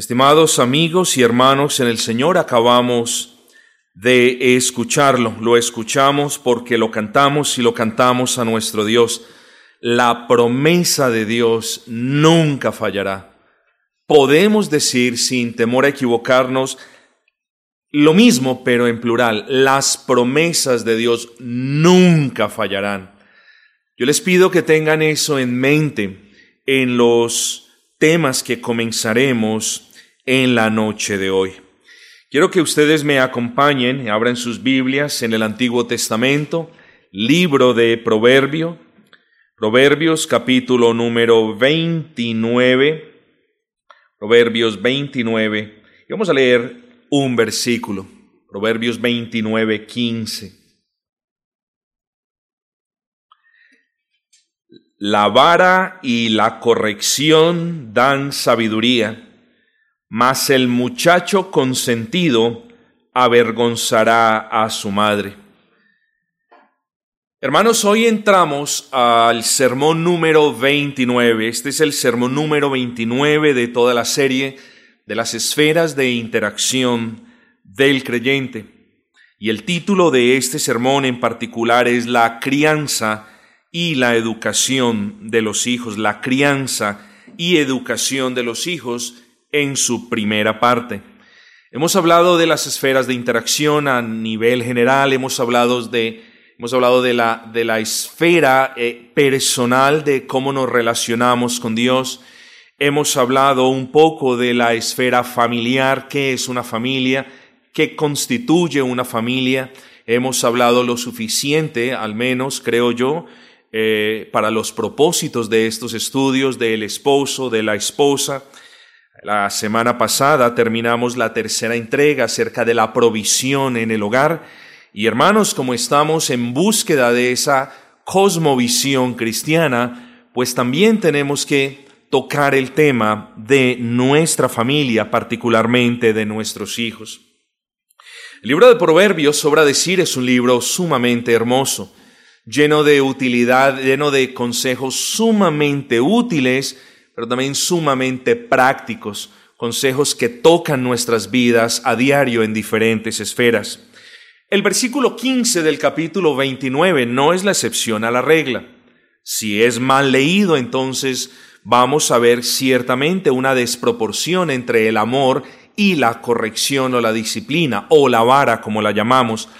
Estimados amigos y hermanos en el Señor, acabamos de escucharlo. Lo escuchamos porque lo cantamos y lo cantamos a nuestro Dios. La promesa de Dios nunca fallará. Podemos decir sin temor a equivocarnos lo mismo, pero en plural. Las promesas de Dios nunca fallarán. Yo les pido que tengan eso en mente en los temas que comenzaremos en la noche de hoy. Quiero que ustedes me acompañen, abran sus Biblias en el Antiguo Testamento, libro de Proverbio, Proverbios capítulo número 29, Proverbios 29, y vamos a leer un versículo, Proverbios 29, 15. La vara y la corrección dan sabiduría mas el muchacho consentido avergonzará a su madre. Hermanos, hoy entramos al sermón número 29. Este es el sermón número 29 de toda la serie de las esferas de interacción del creyente. Y el título de este sermón en particular es La crianza y la educación de los hijos. La crianza y educación de los hijos en su primera parte. Hemos hablado de las esferas de interacción a nivel general, hemos hablado de, hemos hablado de, la, de la esfera eh, personal, de cómo nos relacionamos con Dios, hemos hablado un poco de la esfera familiar, qué es una familia, qué constituye una familia, hemos hablado lo suficiente, al menos creo yo, eh, para los propósitos de estos estudios del esposo, de la esposa, la semana pasada terminamos la tercera entrega acerca de la provisión en el hogar y hermanos, como estamos en búsqueda de esa cosmovisión cristiana, pues también tenemos que tocar el tema de nuestra familia, particularmente de nuestros hijos. El libro de Proverbios, sobra decir, es un libro sumamente hermoso, lleno de utilidad, lleno de consejos sumamente útiles pero también sumamente prácticos, consejos que tocan nuestras vidas a diario en diferentes esferas. El versículo 15 del capítulo 29 no es la excepción a la regla. Si es mal leído, entonces vamos a ver ciertamente una desproporción entre el amor y la corrección o la disciplina, o la vara, como la llamamos.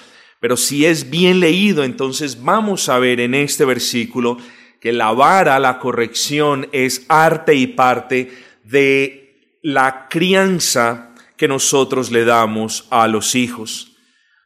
Pero si es bien leído, entonces vamos a ver en este versículo que la vara, la corrección, es arte y parte de la crianza que nosotros le damos a los hijos.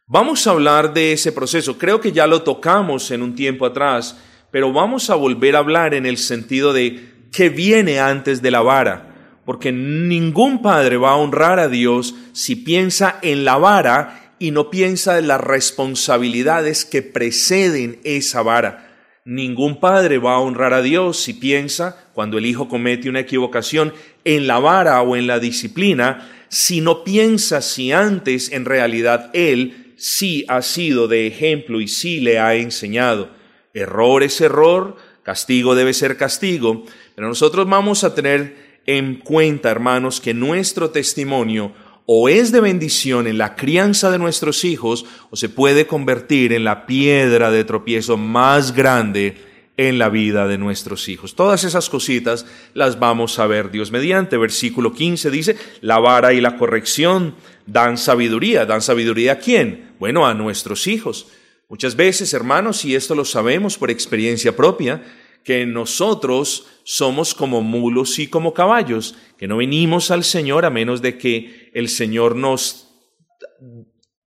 Vamos a hablar de ese proceso. Creo que ya lo tocamos en un tiempo atrás, pero vamos a volver a hablar en el sentido de qué viene antes de la vara, porque ningún padre va a honrar a Dios si piensa en la vara y no piensa en las responsabilidades que preceden esa vara. Ningún padre va a honrar a Dios si piensa, cuando el hijo comete una equivocación, en la vara o en la disciplina, si no piensa si antes en realidad él sí ha sido de ejemplo y sí le ha enseñado. Error es error, castigo debe ser castigo, pero nosotros vamos a tener en cuenta, hermanos, que nuestro testimonio o es de bendición en la crianza de nuestros hijos o se puede convertir en la piedra de tropiezo más grande en la vida de nuestros hijos. Todas esas cositas las vamos a ver Dios mediante. Versículo 15 dice, la vara y la corrección dan sabiduría. ¿Dan sabiduría a quién? Bueno, a nuestros hijos. Muchas veces, hermanos, y esto lo sabemos por experiencia propia, que nosotros somos como mulos y como caballos, que no venimos al Señor a menos de que el Señor nos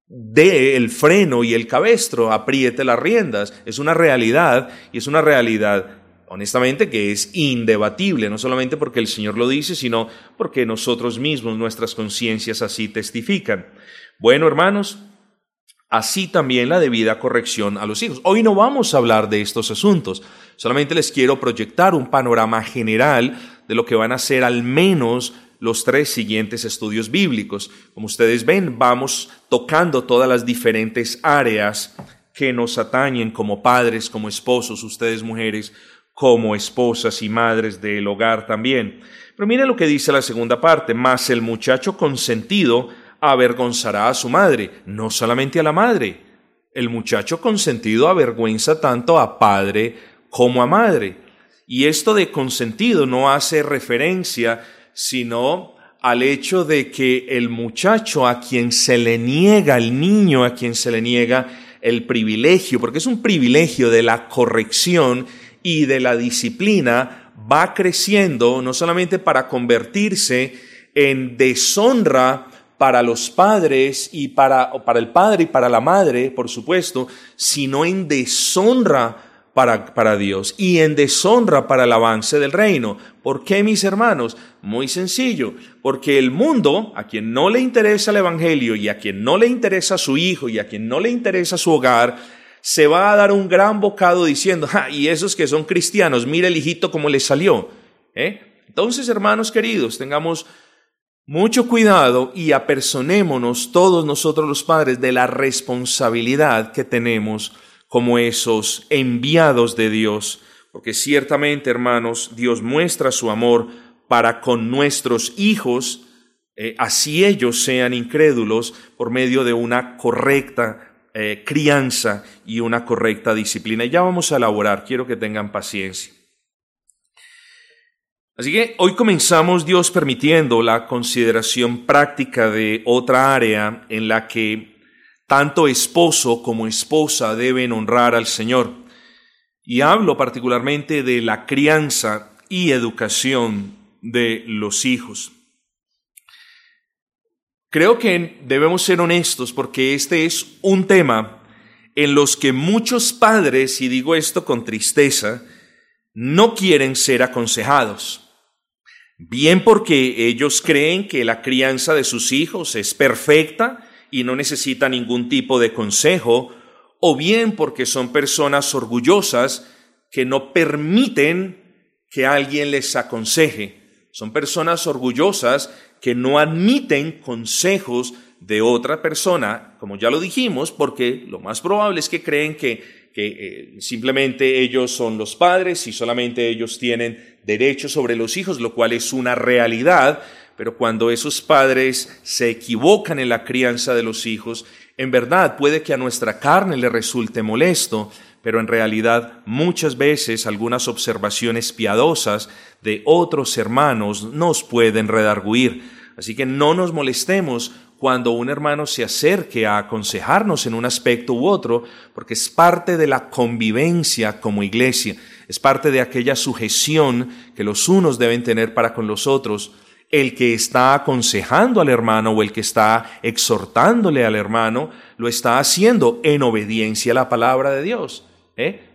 dé el freno y el cabestro, apriete las riendas. Es una realidad y es una realidad honestamente que es indebatible, no solamente porque el Señor lo dice, sino porque nosotros mismos, nuestras conciencias así testifican. Bueno, hermanos, así también la debida corrección a los hijos. Hoy no vamos a hablar de estos asuntos, solamente les quiero proyectar un panorama general de lo que van a ser al menos los tres siguientes estudios bíblicos. Como ustedes ven, vamos tocando todas las diferentes áreas que nos atañen como padres, como esposos, ustedes mujeres, como esposas y madres del hogar también. Pero mire lo que dice la segunda parte, más el muchacho consentido avergonzará a su madre, no solamente a la madre. El muchacho consentido avergüenza tanto a padre como a madre. Y esto de consentido no hace referencia sino al hecho de que el muchacho a quien se le niega, el niño a quien se le niega el privilegio, porque es un privilegio de la corrección y de la disciplina, va creciendo no solamente para convertirse en deshonra para los padres y para, para el padre y para la madre, por supuesto, sino en deshonra para, para, Dios y en deshonra para el avance del reino. ¿Por qué, mis hermanos? Muy sencillo, porque el mundo, a quien no le interesa el Evangelio y a quien no le interesa su hijo y a quien no le interesa su hogar, se va a dar un gran bocado diciendo, y esos que son cristianos, mire el hijito cómo le salió. ¿eh? Entonces, hermanos queridos, tengamos mucho cuidado y apersonémonos todos nosotros los padres de la responsabilidad que tenemos como esos enviados de Dios, porque ciertamente, hermanos, Dios muestra su amor para con nuestros hijos, eh, así ellos sean incrédulos, por medio de una correcta eh, crianza y una correcta disciplina. Y ya vamos a elaborar, quiero que tengan paciencia. Así que hoy comenzamos Dios permitiendo la consideración práctica de otra área en la que tanto esposo como esposa deben honrar al Señor. Y hablo particularmente de la crianza y educación de los hijos. Creo que debemos ser honestos porque este es un tema en los que muchos padres, y digo esto con tristeza, no quieren ser aconsejados bien porque ellos creen que la crianza de sus hijos es perfecta y no necesita ningún tipo de consejo, o bien porque son personas orgullosas que no permiten que alguien les aconseje. Son personas orgullosas que no admiten consejos de otra persona, como ya lo dijimos, porque lo más probable es que creen que que eh, simplemente ellos son los padres y solamente ellos tienen derechos sobre los hijos, lo cual es una realidad, pero cuando esos padres se equivocan en la crianza de los hijos, en verdad puede que a nuestra carne le resulte molesto, pero en realidad muchas veces algunas observaciones piadosas de otros hermanos nos pueden redarguir. Así que no nos molestemos cuando un hermano se acerque a aconsejarnos en un aspecto u otro, porque es parte de la convivencia como iglesia, es parte de aquella sujeción que los unos deben tener para con los otros. El que está aconsejando al hermano o el que está exhortándole al hermano, lo está haciendo en obediencia a la palabra de Dios. ¿eh?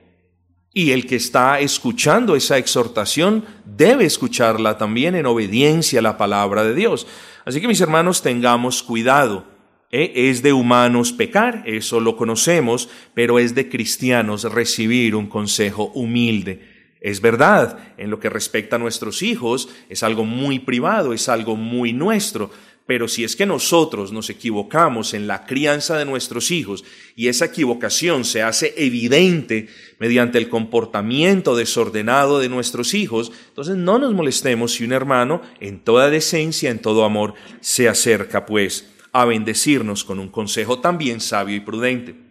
Y el que está escuchando esa exhortación debe escucharla también en obediencia a la palabra de Dios. Así que mis hermanos, tengamos cuidado. ¿eh? Es de humanos pecar, eso lo conocemos, pero es de cristianos recibir un consejo humilde. Es verdad, en lo que respecta a nuestros hijos, es algo muy privado, es algo muy nuestro, pero si es que nosotros nos equivocamos en la crianza de nuestros hijos y esa equivocación se hace evidente mediante el comportamiento desordenado de nuestros hijos, entonces no nos molestemos si un hermano, en toda decencia, en todo amor, se acerca pues a bendecirnos con un consejo también sabio y prudente.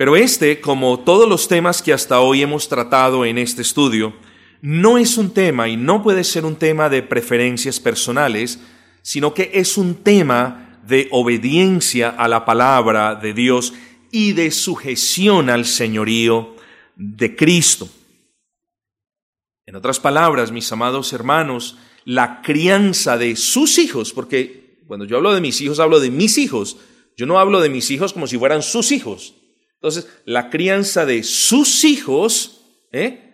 Pero este, como todos los temas que hasta hoy hemos tratado en este estudio, no es un tema y no puede ser un tema de preferencias personales, sino que es un tema de obediencia a la palabra de Dios y de sujeción al señorío de Cristo. En otras palabras, mis amados hermanos, la crianza de sus hijos, porque cuando yo hablo de mis hijos, hablo de mis hijos, yo no hablo de mis hijos como si fueran sus hijos. Entonces, la crianza de sus hijos, ¿eh?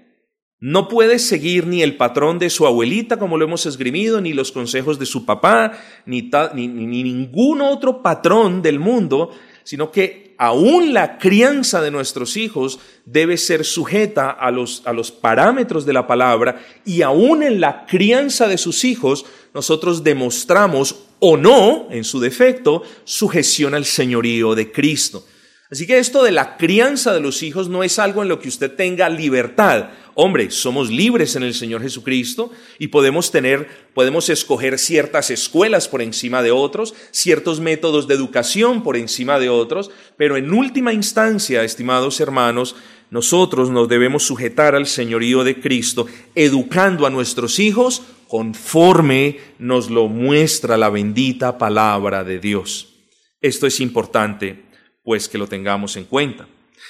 No puede seguir ni el patrón de su abuelita, como lo hemos esgrimido, ni los consejos de su papá, ni, ni, ningún otro patrón del mundo, sino que aún la crianza de nuestros hijos debe ser sujeta a los, a los parámetros de la palabra y aún en la crianza de sus hijos nosotros demostramos o no, en su defecto, sujeción al señorío de Cristo. Así que esto de la crianza de los hijos no es algo en lo que usted tenga libertad. Hombre, somos libres en el Señor Jesucristo y podemos tener, podemos escoger ciertas escuelas por encima de otros, ciertos métodos de educación por encima de otros, pero en última instancia, estimados hermanos, nosotros nos debemos sujetar al señorío de Cristo, educando a nuestros hijos conforme nos lo muestra la bendita palabra de Dios. Esto es importante pues que lo tengamos en cuenta.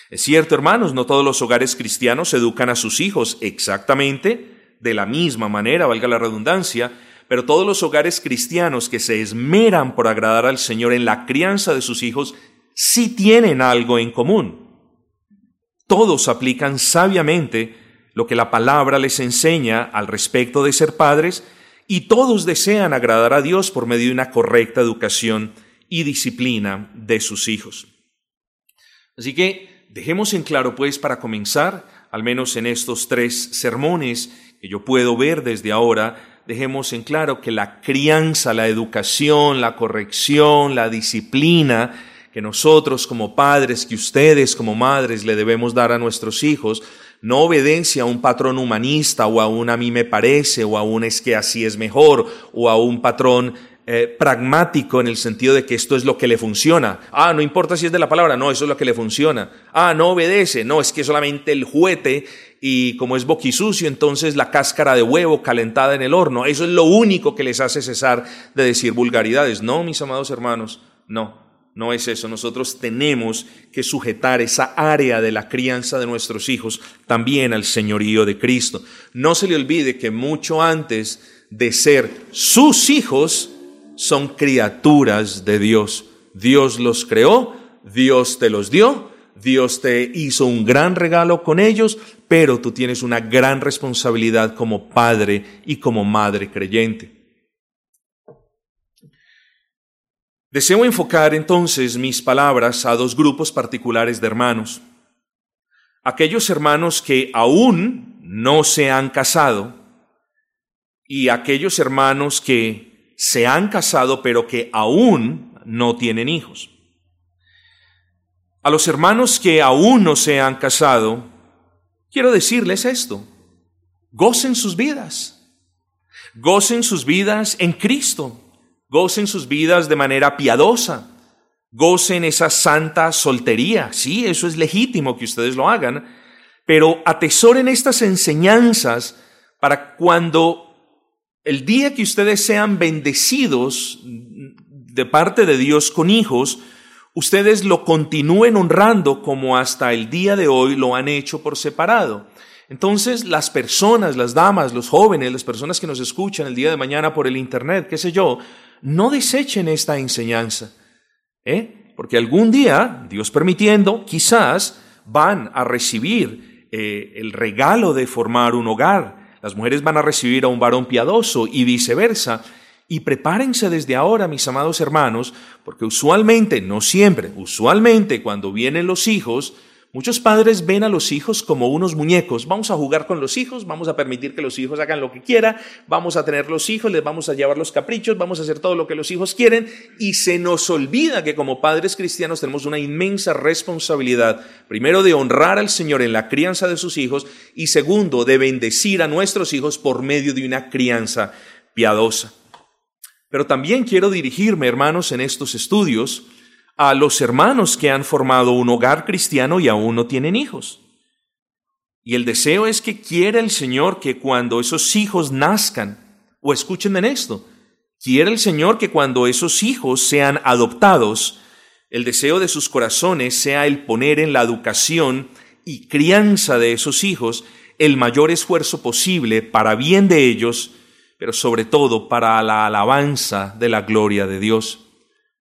Es cierto, hermanos, no todos los hogares cristianos educan a sus hijos exactamente de la misma manera, valga la redundancia, pero todos los hogares cristianos que se esmeran por agradar al Señor en la crianza de sus hijos sí tienen algo en común. Todos aplican sabiamente lo que la palabra les enseña al respecto de ser padres y todos desean agradar a Dios por medio de una correcta educación y disciplina de sus hijos. Así que dejemos en claro, pues, para comenzar, al menos en estos tres sermones que yo puedo ver desde ahora, dejemos en claro que la crianza, la educación, la corrección, la disciplina que nosotros como padres, que ustedes como madres le debemos dar a nuestros hijos, no obedece a un patrón humanista o a un a mí me parece o a un es que así es mejor o a un patrón eh, pragmático en el sentido de que esto es lo que le funciona. Ah, no importa si es de la palabra, no, eso es lo que le funciona. Ah, no obedece, no, es que solamente el juguete y como es boquisucio, entonces la cáscara de huevo calentada en el horno, eso es lo único que les hace cesar de decir vulgaridades. No, mis amados hermanos, no. No es eso, nosotros tenemos que sujetar esa área de la crianza de nuestros hijos también al señorío de Cristo. No se le olvide que mucho antes de ser sus hijos, son criaturas de Dios. Dios los creó, Dios te los dio, Dios te hizo un gran regalo con ellos, pero tú tienes una gran responsabilidad como padre y como madre creyente. Deseo enfocar entonces mis palabras a dos grupos particulares de hermanos. Aquellos hermanos que aún no se han casado y aquellos hermanos que se han casado pero que aún no tienen hijos. A los hermanos que aún no se han casado, quiero decirles esto, gocen sus vidas, gocen sus vidas en Cristo, gocen sus vidas de manera piadosa, gocen esa santa soltería, sí, eso es legítimo que ustedes lo hagan, pero atesoren estas enseñanzas para cuando el día que ustedes sean bendecidos de parte de Dios con hijos, ustedes lo continúen honrando como hasta el día de hoy lo han hecho por separado. Entonces, las personas, las damas, los jóvenes, las personas que nos escuchan el día de mañana por el Internet, qué sé yo, no desechen esta enseñanza. ¿eh? Porque algún día, Dios permitiendo, quizás van a recibir eh, el regalo de formar un hogar las mujeres van a recibir a un varón piadoso y viceversa. Y prepárense desde ahora, mis amados hermanos, porque usualmente, no siempre, usualmente cuando vienen los hijos, Muchos padres ven a los hijos como unos muñecos. Vamos a jugar con los hijos, vamos a permitir que los hijos hagan lo que quieran, vamos a tener los hijos, les vamos a llevar los caprichos, vamos a hacer todo lo que los hijos quieren y se nos olvida que como padres cristianos tenemos una inmensa responsabilidad, primero de honrar al Señor en la crianza de sus hijos y segundo de bendecir a nuestros hijos por medio de una crianza piadosa. Pero también quiero dirigirme, hermanos, en estos estudios, a los hermanos que han formado un hogar cristiano y aún no tienen hijos. Y el deseo es que quiera el Señor que cuando esos hijos nazcan, o escuchen en esto, quiere el Señor que cuando esos hijos sean adoptados, el deseo de sus corazones sea el poner en la educación y crianza de esos hijos el mayor esfuerzo posible para bien de ellos, pero sobre todo para la alabanza de la gloria de Dios.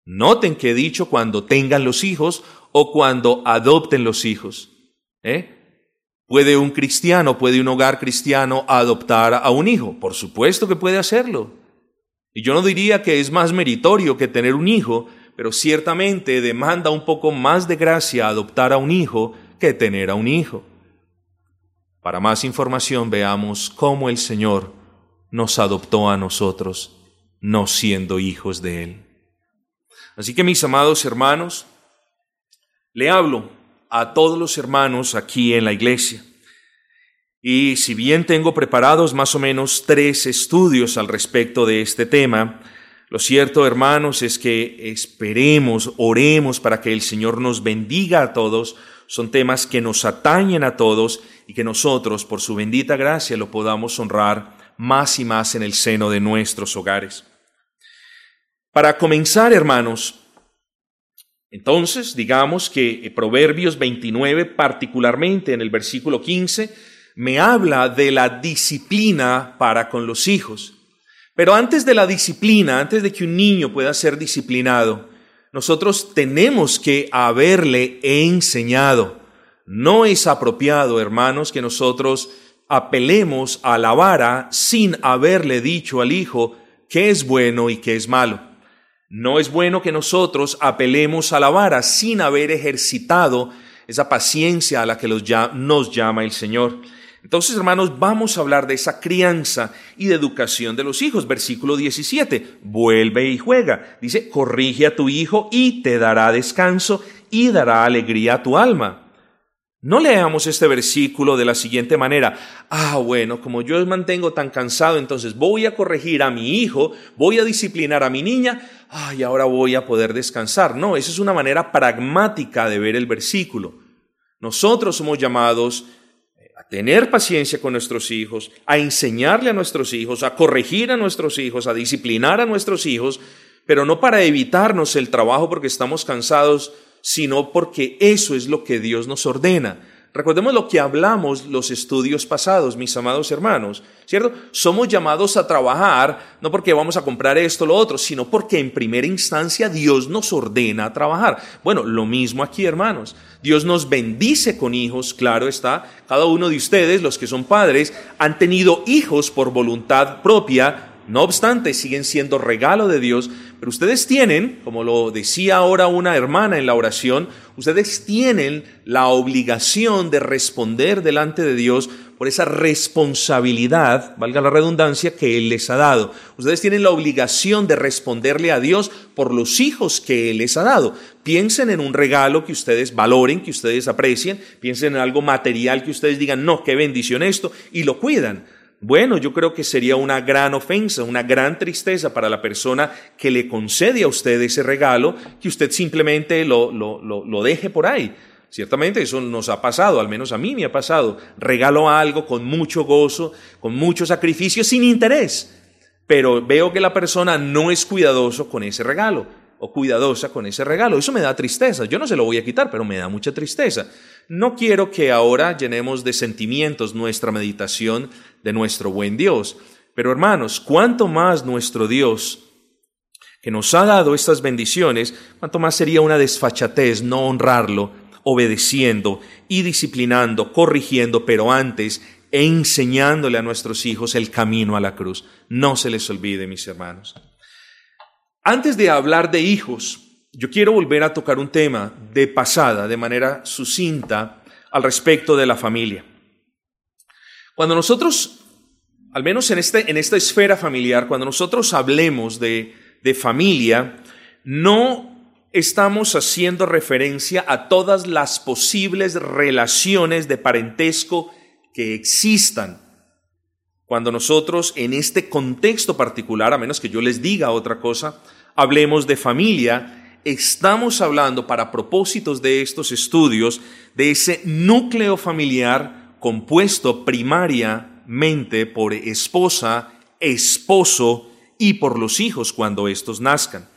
Noten que he dicho cuando tengan los hijos o cuando adopten los hijos. ¿eh? ¿Puede un cristiano, puede un hogar cristiano adoptar a un hijo? Por supuesto que puede hacerlo. Y yo no diría que es más meritorio que tener un hijo, pero ciertamente demanda un poco más de gracia adoptar a un hijo que tener a un hijo. Para más información veamos cómo el Señor nos adoptó a nosotros, no siendo hijos de Él. Así que mis amados hermanos, Le hablo a todos los hermanos aquí en la iglesia. Y si bien tengo preparados más o menos tres estudios al respecto de este tema, lo cierto, hermanos, es que esperemos, oremos para que el Señor nos bendiga a todos. Son temas que nos atañen a todos y que nosotros, por su bendita gracia, lo podamos honrar más y más en el seno de nuestros hogares. Para comenzar, hermanos, entonces digamos que Proverbios 29, particularmente en el versículo 15, me habla de la disciplina para con los hijos. Pero antes de la disciplina, antes de que un niño pueda ser disciplinado, nosotros tenemos que haberle enseñado. No es apropiado, hermanos, que nosotros apelemos a la vara sin haberle dicho al hijo qué es bueno y qué es malo. No es bueno que nosotros apelemos a la vara sin haber ejercitado esa paciencia a la que nos llama el Señor. Entonces, hermanos, vamos a hablar de esa crianza y de educación de los hijos. Versículo 17, vuelve y juega. Dice, corrige a tu hijo y te dará descanso y dará alegría a tu alma. No leamos este versículo de la siguiente manera. Ah, bueno, como yo mantengo tan cansado, entonces voy a corregir a mi hijo, voy a disciplinar a mi niña, ay, ahora voy a poder descansar. No, esa es una manera pragmática de ver el versículo. Nosotros somos llamados eh, a tener paciencia con nuestros hijos, a enseñarle a nuestros hijos, a corregir a nuestros hijos, a disciplinar a nuestros hijos, pero no para evitarnos el trabajo porque estamos cansados, sino porque eso es lo que Dios nos ordena. Recordemos lo que hablamos los estudios pasados, mis amados hermanos, ¿cierto? Somos llamados a trabajar no porque vamos a comprar esto o lo otro, sino porque en primera instancia Dios nos ordena a trabajar. Bueno, lo mismo aquí, hermanos. Dios nos bendice con hijos, claro está. Cada uno de ustedes, los que son padres, han tenido hijos por voluntad propia, no obstante, siguen siendo regalo de Dios, pero ustedes tienen, como lo decía ahora una hermana en la oración, ustedes tienen la obligación de responder delante de Dios por esa responsabilidad, valga la redundancia, que Él les ha dado. Ustedes tienen la obligación de responderle a Dios por los hijos que Él les ha dado. Piensen en un regalo que ustedes valoren, que ustedes aprecien, piensen en algo material que ustedes digan, no, qué bendición esto, y lo cuidan. Bueno, yo creo que sería una gran ofensa, una gran tristeza para la persona que le concede a usted ese regalo, que usted simplemente lo, lo, lo, deje por ahí. Ciertamente eso nos ha pasado, al menos a mí me ha pasado. Regalo algo con mucho gozo, con mucho sacrificio, sin interés. Pero veo que la persona no es cuidadoso con ese regalo o cuidadosa con ese regalo. Eso me da tristeza. Yo no se lo voy a quitar, pero me da mucha tristeza. No quiero que ahora llenemos de sentimientos nuestra meditación de nuestro buen Dios. Pero hermanos, cuánto más nuestro Dios, que nos ha dado estas bendiciones, cuánto más sería una desfachatez no honrarlo, obedeciendo y disciplinando, corrigiendo, pero antes enseñándole a nuestros hijos el camino a la cruz. No se les olvide, mis hermanos. Antes de hablar de hijos, yo quiero volver a tocar un tema de pasada, de manera sucinta, al respecto de la familia. Cuando nosotros, al menos en, este, en esta esfera familiar, cuando nosotros hablemos de, de familia, no estamos haciendo referencia a todas las posibles relaciones de parentesco que existan. Cuando nosotros en este contexto particular, a menos que yo les diga otra cosa, hablemos de familia, estamos hablando para propósitos de estos estudios de ese núcleo familiar compuesto primariamente por esposa, esposo y por los hijos cuando estos nazcan.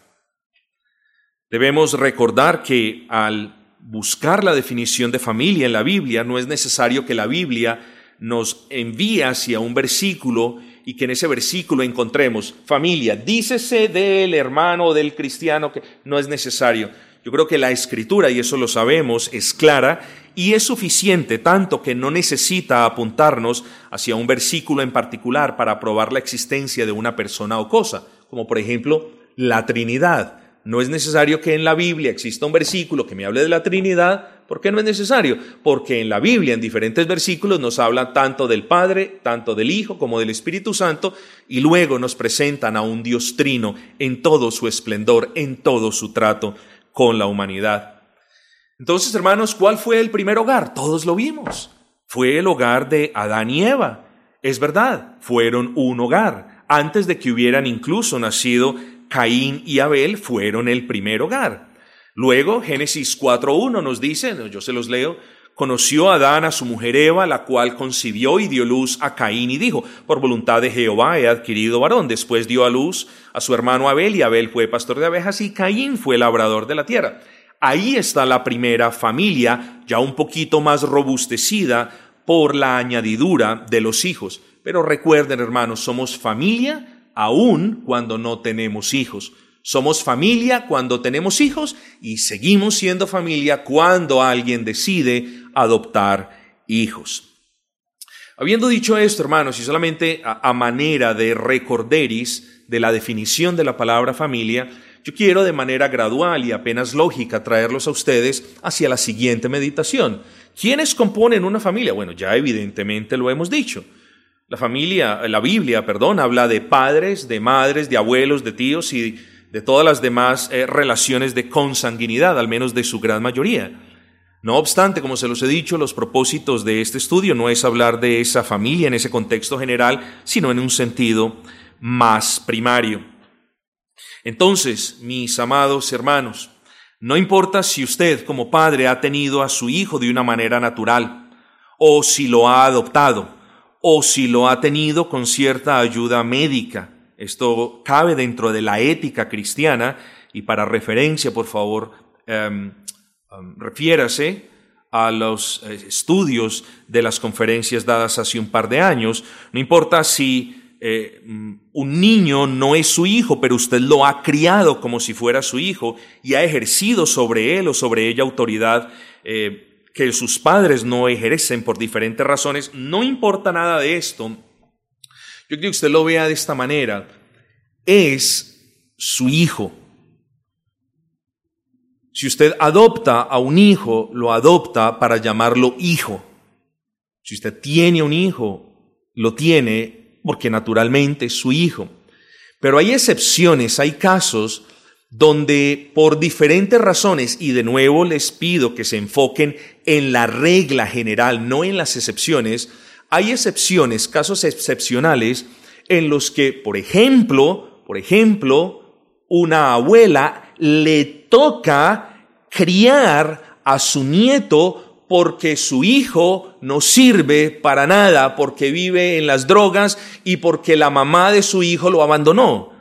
Debemos recordar que al buscar la definición de familia en la Biblia, no es necesario que la Biblia nos envíe hacia un versículo y que en ese versículo encontremos familia, dícese del hermano del cristiano que no es necesario. Yo creo que la escritura, y eso lo sabemos, es clara y es suficiente, tanto que no necesita apuntarnos hacia un versículo en particular para probar la existencia de una persona o cosa, como por ejemplo la Trinidad. No es necesario que en la Biblia exista un versículo que me hable de la Trinidad ¿Por qué no es necesario? Porque en la Biblia, en diferentes versículos, nos habla tanto del Padre, tanto del Hijo como del Espíritu Santo, y luego nos presentan a un Dios trino en todo su esplendor, en todo su trato con la humanidad. Entonces, hermanos, ¿cuál fue el primer hogar? Todos lo vimos. Fue el hogar de Adán y Eva. Es verdad, fueron un hogar. Antes de que hubieran incluso nacido Caín y Abel, fueron el primer hogar. Luego, Génesis 4.1 nos dice, yo se los leo, conoció Adán a su mujer Eva, la cual concibió y dio luz a Caín y dijo, por voluntad de Jehová he adquirido varón. Después dio a luz a su hermano Abel y Abel fue pastor de abejas y Caín fue labrador de la tierra. Ahí está la primera familia, ya un poquito más robustecida por la añadidura de los hijos. Pero recuerden, hermanos, somos familia aún cuando no tenemos hijos. Somos familia cuando tenemos hijos y seguimos siendo familia cuando alguien decide adoptar hijos. Habiendo dicho esto, hermanos, y solamente a, manera de recorderis de la definición de la palabra familia, yo quiero de manera gradual y apenas lógica traerlos a ustedes hacia la siguiente meditación. ¿Quiénes componen una familia? Bueno, ya evidentemente lo hemos dicho. La familia, la Biblia, perdón, habla de padres, de madres, de abuelos, de tíos y de todas las demás eh, relaciones de consanguinidad, al menos de su gran mayoría. No obstante, como se los he dicho, los propósitos de este estudio no es hablar de esa familia en ese contexto general, sino en un sentido más primario. Entonces, mis amados hermanos, no importa si usted como padre ha tenido a su hijo de una manera natural, o si lo ha adoptado, o si lo ha tenido con cierta ayuda médica. Esto cabe dentro de la ética cristiana y para referencia, por favor, em, em, refiérase a los eh, estudios de las conferencias dadas hace un par de años. No importa si eh, mm, un niño no es su hijo, pero usted lo ha criado como si fuera su hijo y ha ejercido sobre él o sobre ella autoridad eh, que sus padres no ejercen por diferentes razones, no importa nada de esto. Yo creo que usted lo vea de esta manera. Es su hijo. Si usted adopta a un hijo, lo adopta para llamarlo hijo. Si usted tiene un hijo, lo tiene porque naturalmente es su hijo. Pero hay excepciones, hay casos donde por diferentes razones, y de nuevo les pido que se enfoquen en la regla general, no en las excepciones, hay excepciones, casos excepcionales en los que, por ejemplo, por ejemplo, una abuela le toca criar a su nieto porque su hijo no sirve para nada, porque vive en las drogas y porque la mamá de su hijo lo abandonó.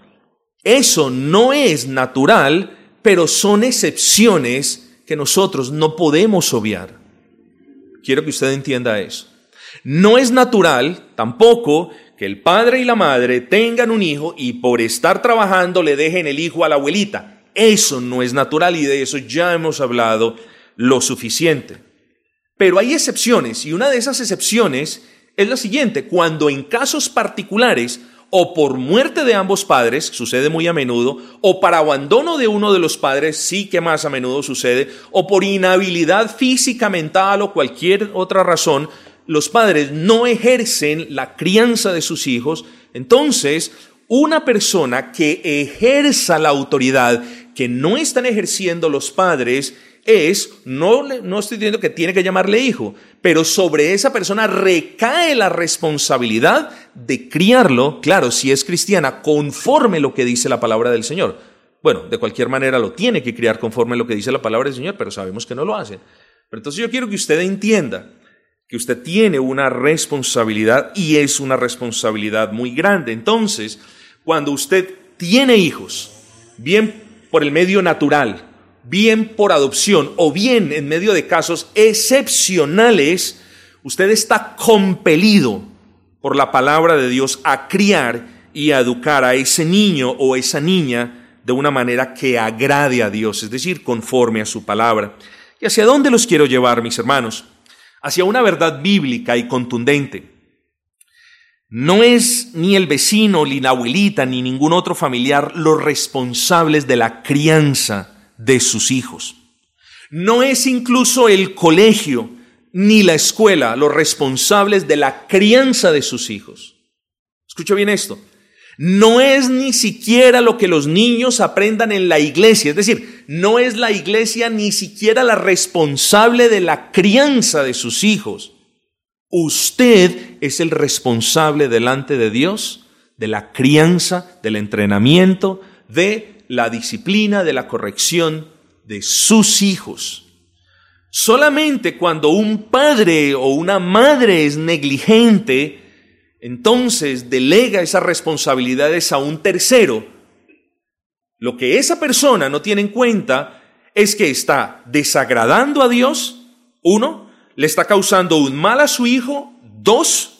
Eso no es natural, pero son excepciones que nosotros no podemos obviar. Quiero que usted entienda eso. No es natural tampoco que el padre y la madre tengan un hijo y por estar trabajando le dejen el hijo a la abuelita. Eso no es natural y de eso ya hemos hablado lo suficiente. Pero hay excepciones y una de esas excepciones es la siguiente, cuando en casos particulares o por muerte de ambos padres, sucede muy a menudo, o para abandono de uno de los padres, sí que más a menudo sucede, o por inhabilidad física, mental o cualquier otra razón, los padres no ejercen la crianza de sus hijos, entonces una persona que ejerza la autoridad que no están ejerciendo los padres es, no, no estoy diciendo que tiene que llamarle hijo, pero sobre esa persona recae la responsabilidad de criarlo, claro, si es cristiana, conforme lo que dice la palabra del Señor. Bueno, de cualquier manera lo tiene que criar conforme lo que dice la palabra del Señor, pero sabemos que no lo hace. Pero entonces yo quiero que usted entienda que usted tiene una responsabilidad y es una responsabilidad muy grande. Entonces, cuando usted tiene hijos, bien por el medio natural, bien por adopción o bien en medio de casos excepcionales, usted está compelido por la palabra de Dios a criar y a educar a ese niño o esa niña de una manera que agrade a Dios, es decir, conforme a su palabra. ¿Y hacia dónde los quiero llevar, mis hermanos? Hacia una verdad bíblica y contundente. No es ni el vecino, ni la abuelita, ni ningún otro familiar los responsables de la crianza de sus hijos. No es incluso el colegio ni la escuela los responsables de la crianza de sus hijos. Escucha bien esto. No es ni siquiera lo que los niños aprendan en la iglesia, es decir, no es la iglesia ni siquiera la responsable de la crianza de sus hijos. Usted es el responsable delante de Dios de la crianza, del entrenamiento, de la disciplina, de la corrección de sus hijos. Solamente cuando un padre o una madre es negligente, entonces delega esas responsabilidades a un tercero. Lo que esa persona no tiene en cuenta es que está desagradando a Dios, uno, le está causando un mal a su hijo, dos,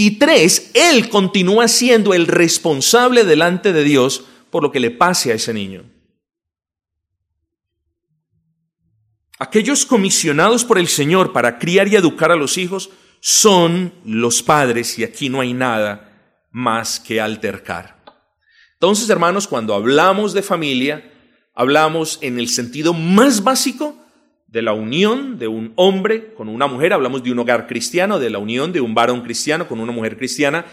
y tres, él continúa siendo el responsable delante de Dios por lo que le pase a ese niño. Aquellos comisionados por el Señor para criar y educar a los hijos son los padres y aquí no hay nada más que altercar. Entonces, hermanos, cuando hablamos de familia, hablamos en el sentido más básico de la unión de un hombre con una mujer, hablamos de un hogar cristiano, de la unión de un varón cristiano con una mujer cristiana,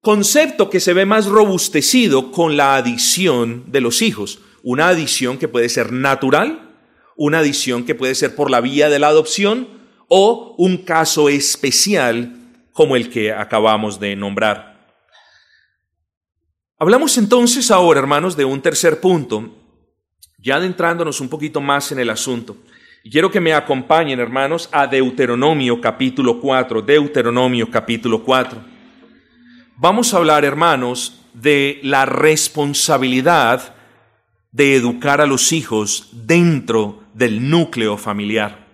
concepto que se ve más robustecido con la adición de los hijos, una adición que puede ser natural, una adición que puede ser por la vía de la adopción o un caso especial como el que acabamos de nombrar. Hablamos entonces ahora, hermanos, de un tercer punto, ya adentrándonos un poquito más en el asunto. Quiero que me acompañen, hermanos, a Deuteronomio capítulo 4, Deuteronomio capítulo 4. Vamos a hablar, hermanos, de la responsabilidad de educar a los hijos dentro del núcleo familiar.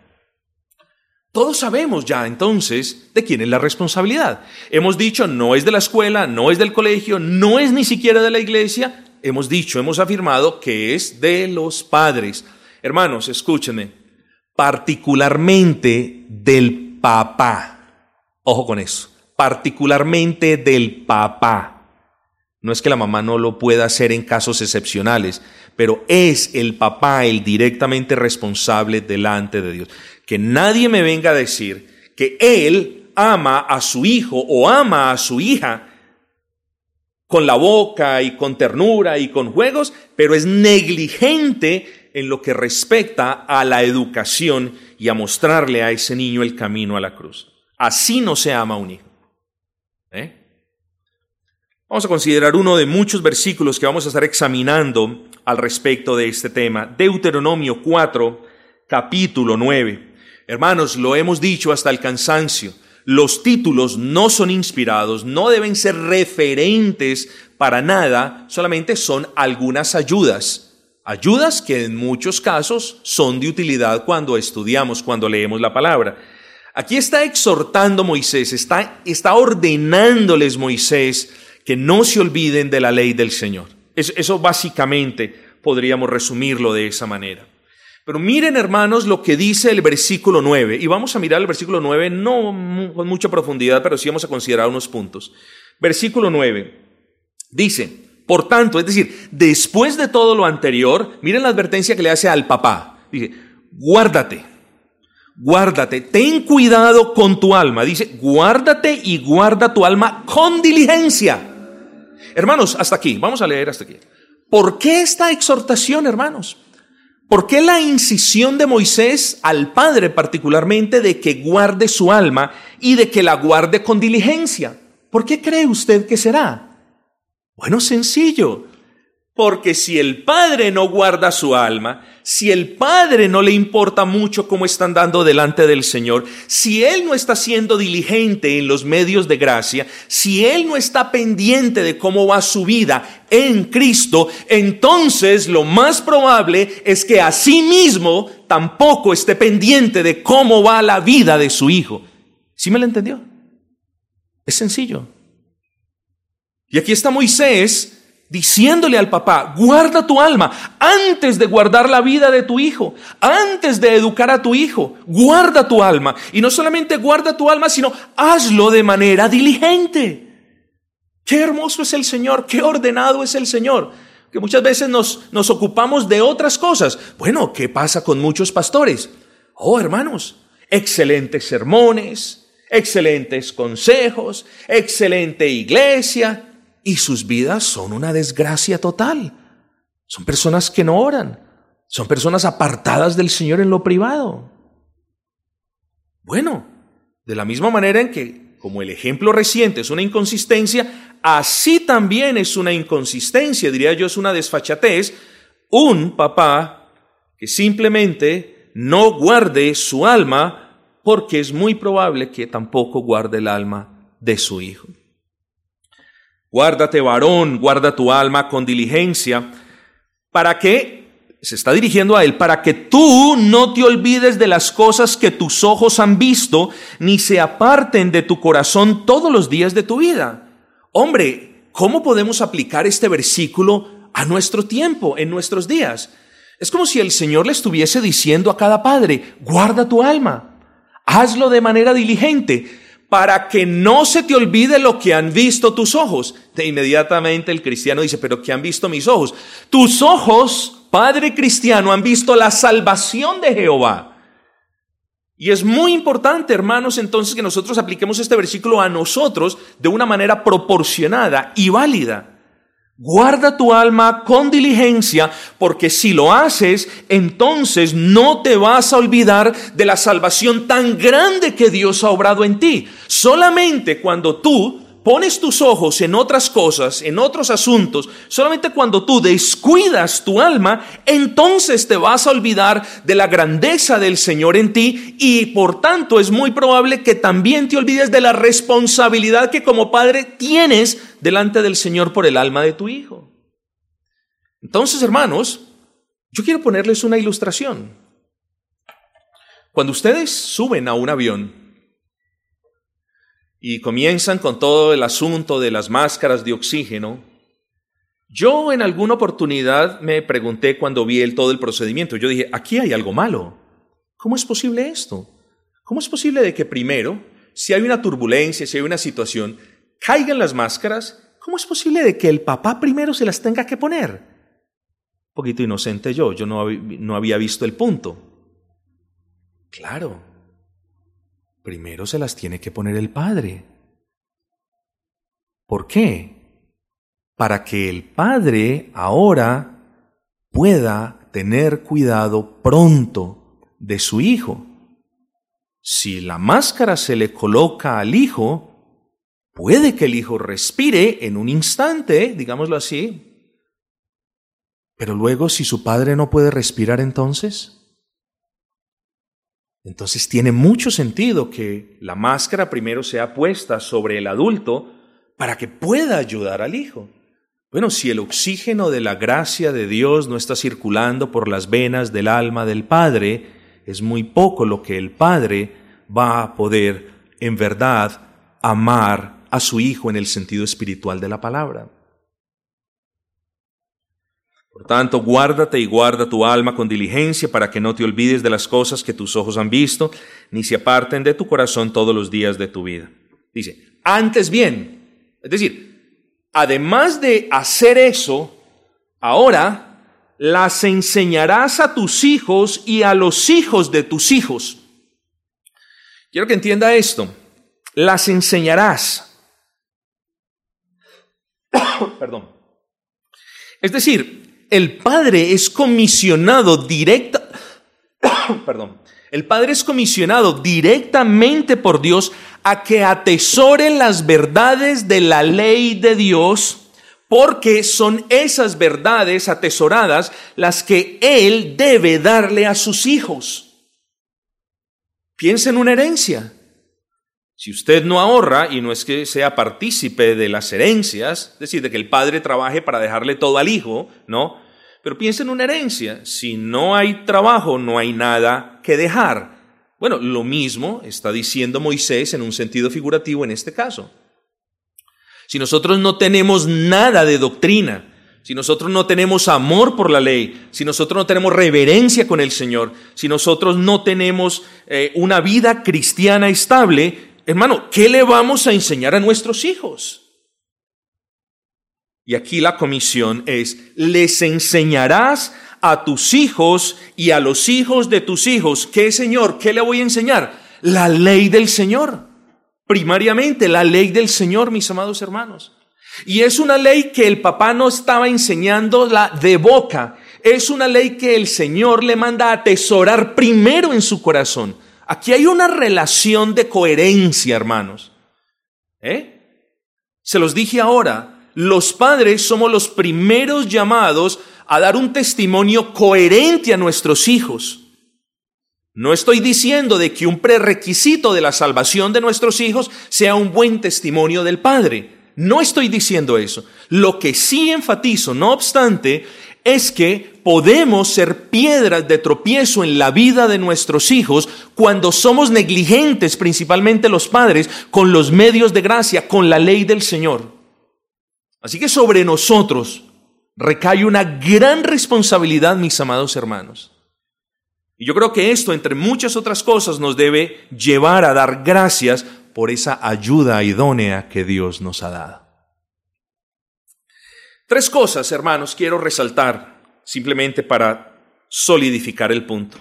Todos sabemos ya entonces de quién es la responsabilidad. Hemos dicho, no es de la escuela, no es del colegio, no es ni siquiera de la iglesia. Hemos dicho, hemos afirmado que es de los padres. Hermanos, escúchenme, particularmente del papá. Ojo con eso, particularmente del papá. No es que la mamá no lo pueda hacer en casos excepcionales, pero es el papá el directamente responsable delante de Dios. Que nadie me venga a decir que él ama a su hijo o ama a su hija con la boca y con ternura y con juegos, pero es negligente en lo que respecta a la educación y a mostrarle a ese niño el camino a la cruz. Así no se ama un hijo. ¿Eh? Vamos a considerar uno de muchos versículos que vamos a estar examinando al respecto de este tema. Deuteronomio 4, capítulo 9. Hermanos, lo hemos dicho hasta el cansancio. Los títulos no son inspirados, no deben ser referentes para nada, solamente son algunas ayudas Ayudas que en muchos casos son de utilidad cuando estudiamos, cuando leemos la palabra. Aquí está exhortando Moisés, está, está ordenándoles Moisés que no se olviden de la ley del Señor. Eso, eso básicamente podríamos resumirlo de esa manera. Pero miren hermanos lo que dice el versículo 9, y vamos a mirar el versículo 9 no con mucha profundidad, pero sí vamos a considerar unos puntos. Versículo 9 dice, por tanto, es decir, después de todo lo anterior, miren la advertencia que le hace al papá. Dice, guárdate, guárdate, ten cuidado con tu alma. Dice, guárdate y guarda tu alma con diligencia. Hermanos, hasta aquí, vamos a leer hasta aquí. ¿Por qué esta exhortación, hermanos? ¿Por qué la incisión de Moisés al Padre particularmente de que guarde su alma y de que la guarde con diligencia? ¿Por qué cree usted que será? Bueno, sencillo. Porque si el padre no guarda su alma, si el padre no le importa mucho cómo están dando delante del Señor, si él no está siendo diligente en los medios de gracia, si él no está pendiente de cómo va su vida en Cristo, entonces lo más probable es que a sí mismo tampoco esté pendiente de cómo va la vida de su hijo. ¿Sí me lo entendió? Es sencillo. Y aquí está Moisés diciéndole al papá, guarda tu alma antes de guardar la vida de tu hijo, antes de educar a tu hijo, guarda tu alma. Y no solamente guarda tu alma, sino hazlo de manera diligente. Qué hermoso es el Señor, qué ordenado es el Señor. Que muchas veces nos, nos ocupamos de otras cosas. Bueno, ¿qué pasa con muchos pastores? Oh, hermanos, excelentes sermones, excelentes consejos, excelente iglesia, y sus vidas son una desgracia total. Son personas que no oran, son personas apartadas del Señor en lo privado. Bueno, de la misma manera en que, como el ejemplo reciente es una inconsistencia, así también es una inconsistencia, diría yo, es una desfachatez, un papá que simplemente no guarde su alma porque es muy probable que tampoco guarde el alma de su hijo. Guárdate varón, guarda tu alma con diligencia, para que se está dirigiendo a él, para que tú no te olvides de las cosas que tus ojos han visto, ni se aparten de tu corazón todos los días de tu vida. Hombre, ¿cómo podemos aplicar este versículo a nuestro tiempo, en nuestros días? Es como si el Señor le estuviese diciendo a cada padre, guarda tu alma, hazlo de manera diligente, para que no se te olvide lo que han visto tus ojos. De inmediatamente el cristiano dice, pero ¿qué han visto mis ojos? Tus ojos Padre cristiano han visto la salvación de Jehová. Y es muy importante, hermanos, entonces que nosotros apliquemos este versículo a nosotros de una manera proporcionada y válida. Guarda tu alma con diligencia, porque si lo haces, entonces no te vas a olvidar de la salvación tan grande que Dios ha obrado en ti. Solamente cuando tú pones tus ojos en otras cosas, en otros asuntos, solamente cuando tú descuidas tu alma, entonces te vas a olvidar de la grandeza del Señor en ti y por tanto es muy probable que también te olvides de la responsabilidad que como padre tienes delante del Señor por el alma de tu hijo. Entonces, hermanos, yo quiero ponerles una ilustración. Cuando ustedes suben a un avión, y comienzan con todo el asunto de las máscaras de oxígeno, yo en alguna oportunidad me pregunté cuando vi el, todo el procedimiento, yo dije, aquí hay algo malo. ¿Cómo es posible esto? ¿Cómo es posible de que primero, si hay una turbulencia, si hay una situación, caigan las máscaras? ¿Cómo es posible de que el papá primero se las tenga que poner? Un poquito inocente yo, yo no, no había visto el punto. Claro, primero se las tiene que poner el Padre. ¿Por qué? Para que el Padre ahora pueda tener cuidado pronto de su Hijo. Si la máscara se le coloca al Hijo, puede que el Hijo respire en un instante, digámoslo así. Pero luego, si su Padre no puede respirar entonces, entonces tiene mucho sentido que la máscara primero sea puesta sobre el adulto para que pueda ayudar al hijo. Bueno, si el oxígeno de la gracia de Dios no está circulando por las venas del alma del Padre, es muy poco lo que el Padre va a poder en verdad amar a su Hijo en el sentido espiritual de la palabra. Por tanto, guárdate y guarda tu alma con diligencia para que no te olvides de las cosas que tus ojos han visto, ni se aparten de tu corazón todos los días de tu vida. Dice, antes bien, es decir, además de hacer eso, ahora las enseñarás a tus hijos y a los hijos de tus hijos. Quiero que entienda esto. Las enseñarás. Perdón. Es decir, el Padre es comisionado directa, perdón, el Padre es comisionado directamente por Dios a que atesore las verdades de la ley de Dios, porque son esas verdades atesoradas las que Él debe darle a sus hijos. Piensa en una herencia. Si usted no ahorra, y no es que sea partícipe de las herencias, es decir, de que el padre trabaje para dejarle todo al hijo, ¿no? Pero piensa en una herencia. Si no hay trabajo, no hay nada que dejar. Bueno, lo mismo está diciendo Moisés en un sentido figurativo en este caso. Si nosotros no tenemos nada de doctrina, si nosotros no tenemos amor por la ley, si nosotros no tenemos reverencia con el Señor, si nosotros no tenemos eh, una vida cristiana estable, hermano, ¿qué le vamos a enseñar a nuestros hijos? Y aquí la comisión es, les enseñarás a tus hijos y a los hijos de tus hijos. ¿Qué, Señor? ¿Qué le voy a enseñar? La ley del Señor. Primariamente, la ley del Señor, mis amados hermanos. Y es una ley que el papá no estaba enseñándola de boca. Es una ley que el Señor le manda a atesorar primero en su corazón. Aquí hay una relación de coherencia, hermanos. ¿Eh? Se los dije ahora, los padres somos los primeros llamados a dar un testimonio coherente a nuestros hijos. No estoy diciendo de que un prerequisito de la salvación de nuestros hijos sea un buen testimonio del Padre. No estoy diciendo eso. Lo que sí enfatizo, no obstante, es que podemos ser piedras de tropiezo en la vida de nuestros hijos cuando somos negligentes, principalmente los padres, con los medios de gracia, con la ley del Señor. Así que sobre nosotros recae una gran responsabilidad, mis amados hermanos. Y yo creo que esto, entre muchas otras cosas, nos debe llevar a dar gracias por esa ayuda idónea que Dios nos ha dado. Tres cosas, hermanos, quiero resaltar simplemente para solidificar el punto.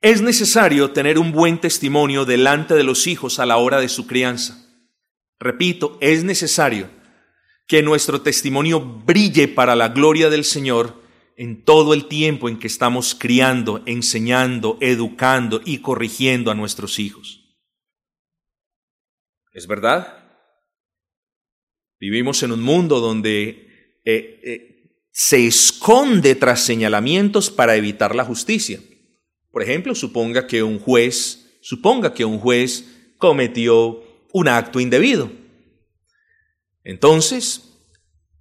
Es necesario tener un buen testimonio delante de los hijos a la hora de su crianza. Repito, es necesario que nuestro testimonio brille para la gloria del Señor en todo el tiempo en que estamos criando, enseñando, educando y corrigiendo a nuestros hijos. ¿Es verdad? Vivimos en un mundo donde eh, eh, se esconde tras señalamientos para evitar la justicia. Por ejemplo, suponga que un juez, suponga que un juez cometió un acto indebido. Entonces,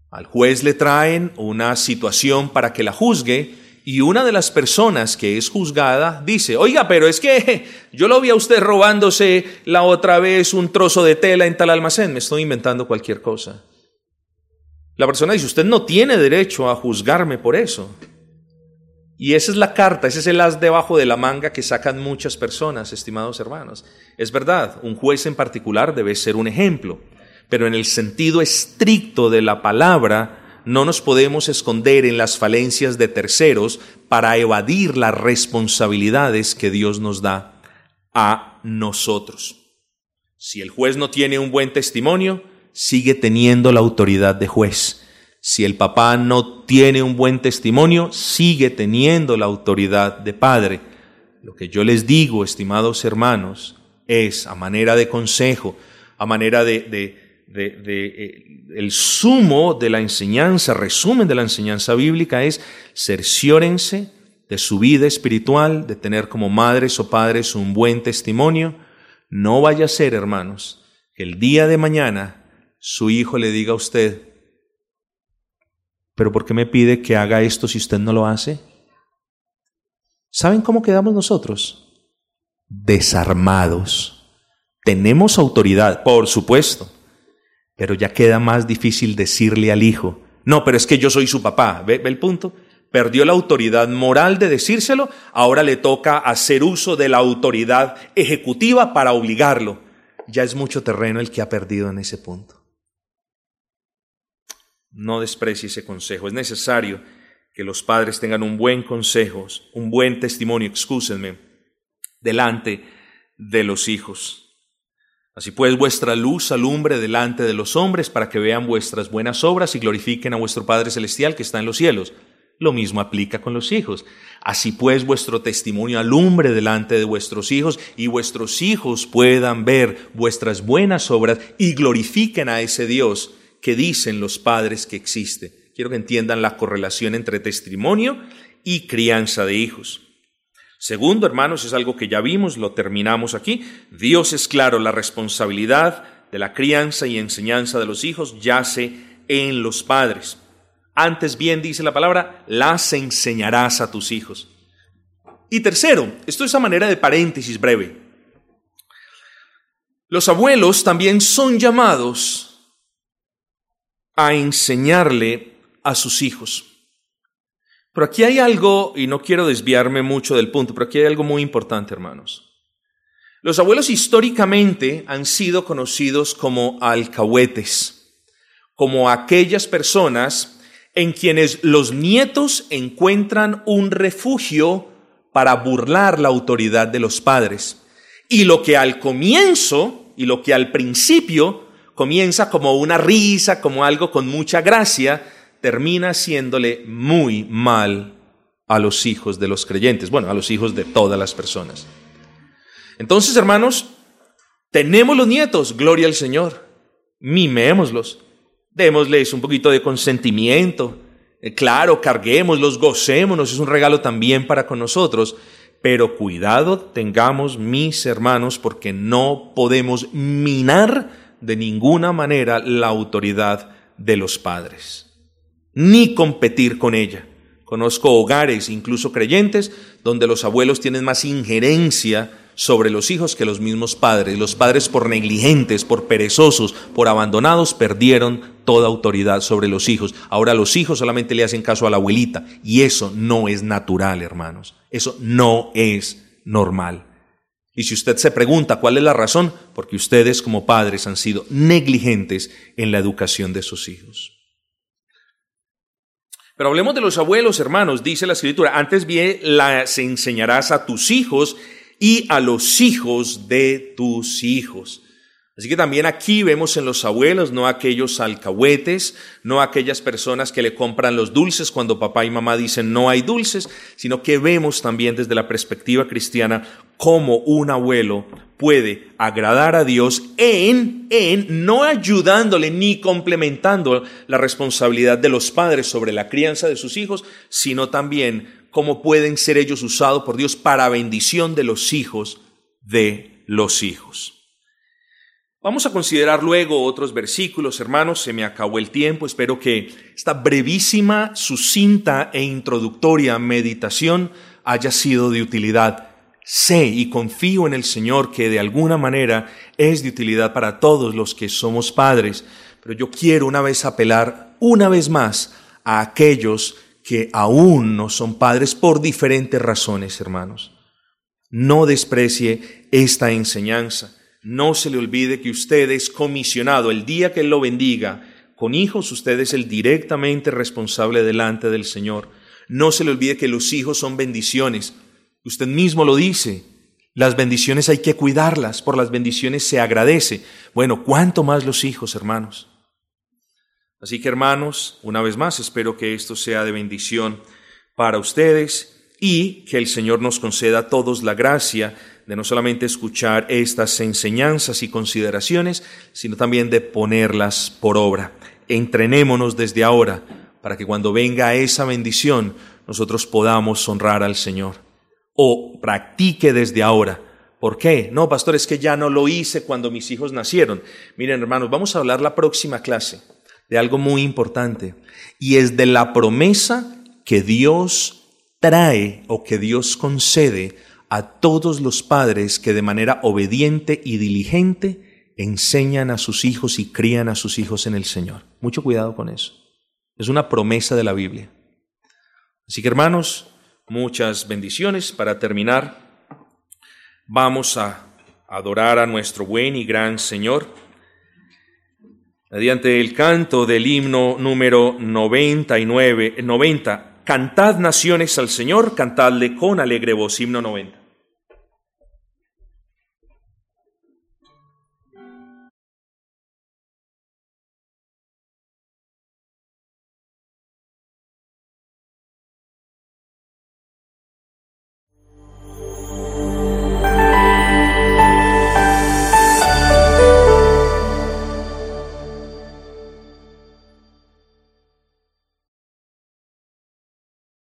al juez le traen una situación para que la juzgue y una de las personas que es juzgada dice, oiga, pero es que yo lo vi a usted robándose la otra vez un trozo de tela en tal almacén, me estoy inventando cualquier cosa. La persona dice, usted no tiene derecho a juzgarme por eso. Y esa es la carta, ese es el as debajo de la manga que sacan muchas personas, estimados hermanos. Es verdad, un juez en particular debe ser un ejemplo pero en el sentido estricto de la palabra, no nos podemos esconder en las falencias de terceros para evadir las responsabilidades que Dios nos da a nosotros. Si el juez no tiene un buen testimonio, sigue teniendo la autoridad de juez. Si el papá no tiene un buen testimonio, sigue teniendo la autoridad de padre. Lo que yo les digo, estimados hermanos, es a manera de consejo, a manera de, de eh, el sumo de la enseñanza, resumen de la enseñanza bíblica es cerciórense de su vida espiritual, de tener como madres o padres un buen testimonio. No vaya a ser, hermanos, que el día de mañana su hijo le diga a usted, pero ¿por qué me pide que haga esto si usted no lo hace? ¿Saben cómo quedamos nosotros? Desarmados. Tenemos autoridad, por supuesto pero ya queda más difícil decirle al hijo, no, pero es que yo soy su papá. ¿Ve, el punto? Perdió la autoridad moral de decírselo, ahora le toca hacer uso de la autoridad ejecutiva para obligarlo. Ya es mucho terreno el que ha perdido en ese punto. No desprecie ese consejo. Es necesario que los padres tengan un buen consejo, un buen testimonio, excúsenme, delante de los hijos. Así pues, vuestra luz alumbre delante de los hombres para que vean vuestras buenas obras y glorifiquen a vuestro Padre Celestial que está en los cielos. Lo mismo aplica con los hijos. Así pues, vuestro testimonio alumbre delante de vuestros hijos y vuestros hijos puedan ver vuestras buenas obras y glorifiquen a ese Dios que dicen los padres que existe. Quiero que entiendan la correlación entre testimonio y crianza de hijos. Segundo, hermanos, es algo que ya vimos, lo terminamos aquí. Dios es claro, la responsabilidad de la crianza y enseñanza de los hijos yace en los padres. Antes bien, dice la palabra, las enseñarás a tus hijos. Y tercero, esto es a manera de paréntesis breve. Los abuelos también son llamados a enseñarle a sus hijos. Pero aquí hay algo, y no quiero desviarme mucho del punto, pero aquí hay algo muy importante, hermanos. Los abuelos históricamente han sido conocidos como alcahuetes, como aquellas personas en quienes los nietos encuentran un refugio para burlar la autoridad de los padres. Y lo que al comienzo y lo que al principio comienza como una risa, como algo con mucha gracia, termina haciéndole muy mal a los hijos de los creyentes, bueno, a los hijos de todas las personas. Entonces, hermanos, tenemos los nietos, gloria al Señor, mimémoslos, démosles un poquito de consentimiento, eh, claro, carguémoslos, gocémonos, es un regalo también para con nosotros, pero cuidado tengamos, mis hermanos, porque no podemos minar de ninguna manera la autoridad de los padres, ni competir con ella. Conozco hogares, incluso creyentes, donde los abuelos tienen más injerencia sobre los hijos que los mismos padres. Los padres por negligentes, por perezosos, por abandonados, perdieron toda autoridad sobre los hijos. Ahora los hijos solamente le hacen caso a la abuelita y eso no es natural, hermanos. Eso no es normal. Y si usted se pregunta cuál es la razón, porque ustedes como padres han sido negligentes en la educación de sus hijos. Pero hablemos de los abuelos, hermanos, dice la escritura, antes bien las enseñarás a tus hijos y a los hijos de tus hijos. Así que también aquí vemos en los abuelos no aquellos alcahuetes, no aquellas personas que le compran los dulces cuando papá y mamá dicen no hay dulces, sino que vemos también desde la perspectiva cristiana cómo un abuelo puede agradar a Dios en, en, no ayudándole ni complementando la responsabilidad de los padres sobre la crianza de sus hijos, sino también cómo pueden ser ellos usados por Dios para bendición de los hijos de los hijos. Vamos a considerar luego otros versículos, hermanos, se me acabó el tiempo, espero que esta brevísima, sucinta e introductoria meditación haya sido de utilidad. Sé y confío en el Señor que de alguna manera es de utilidad para todos los que somos padres, pero yo quiero una vez apelar una vez más a aquellos que aún no son padres por diferentes razones, hermanos. No desprecie esta enseñanza. No se le olvide que usted es comisionado. El día que Él lo bendiga con hijos, usted es el directamente responsable delante del Señor. No se le olvide que los hijos son bendiciones. Usted mismo lo dice. Las bendiciones hay que cuidarlas. Por las bendiciones se agradece. Bueno, ¿cuánto más los hijos, hermanos? Así que hermanos, una vez más, espero que esto sea de bendición para ustedes y que el Señor nos conceda a todos la gracia de no solamente escuchar estas enseñanzas y consideraciones, sino también de ponerlas por obra. Entrenémonos desde ahora para que cuando venga esa bendición nosotros podamos honrar al Señor. O practique desde ahora. ¿Por qué? No, pastor, es que ya no lo hice cuando mis hijos nacieron. Miren, hermanos, vamos a hablar la próxima clase de algo muy importante y es de la promesa que Dios trae o que Dios concede a todos los padres que de manera obediente y diligente enseñan a sus hijos y crían a sus hijos en el Señor. Mucho cuidado con eso. Es una promesa de la Biblia. Así que hermanos, muchas bendiciones. Para terminar, vamos a adorar a nuestro buen y gran Señor mediante el canto del himno número 99, 90. Cantad naciones al Señor, cantadle con alegre voz, himno 90.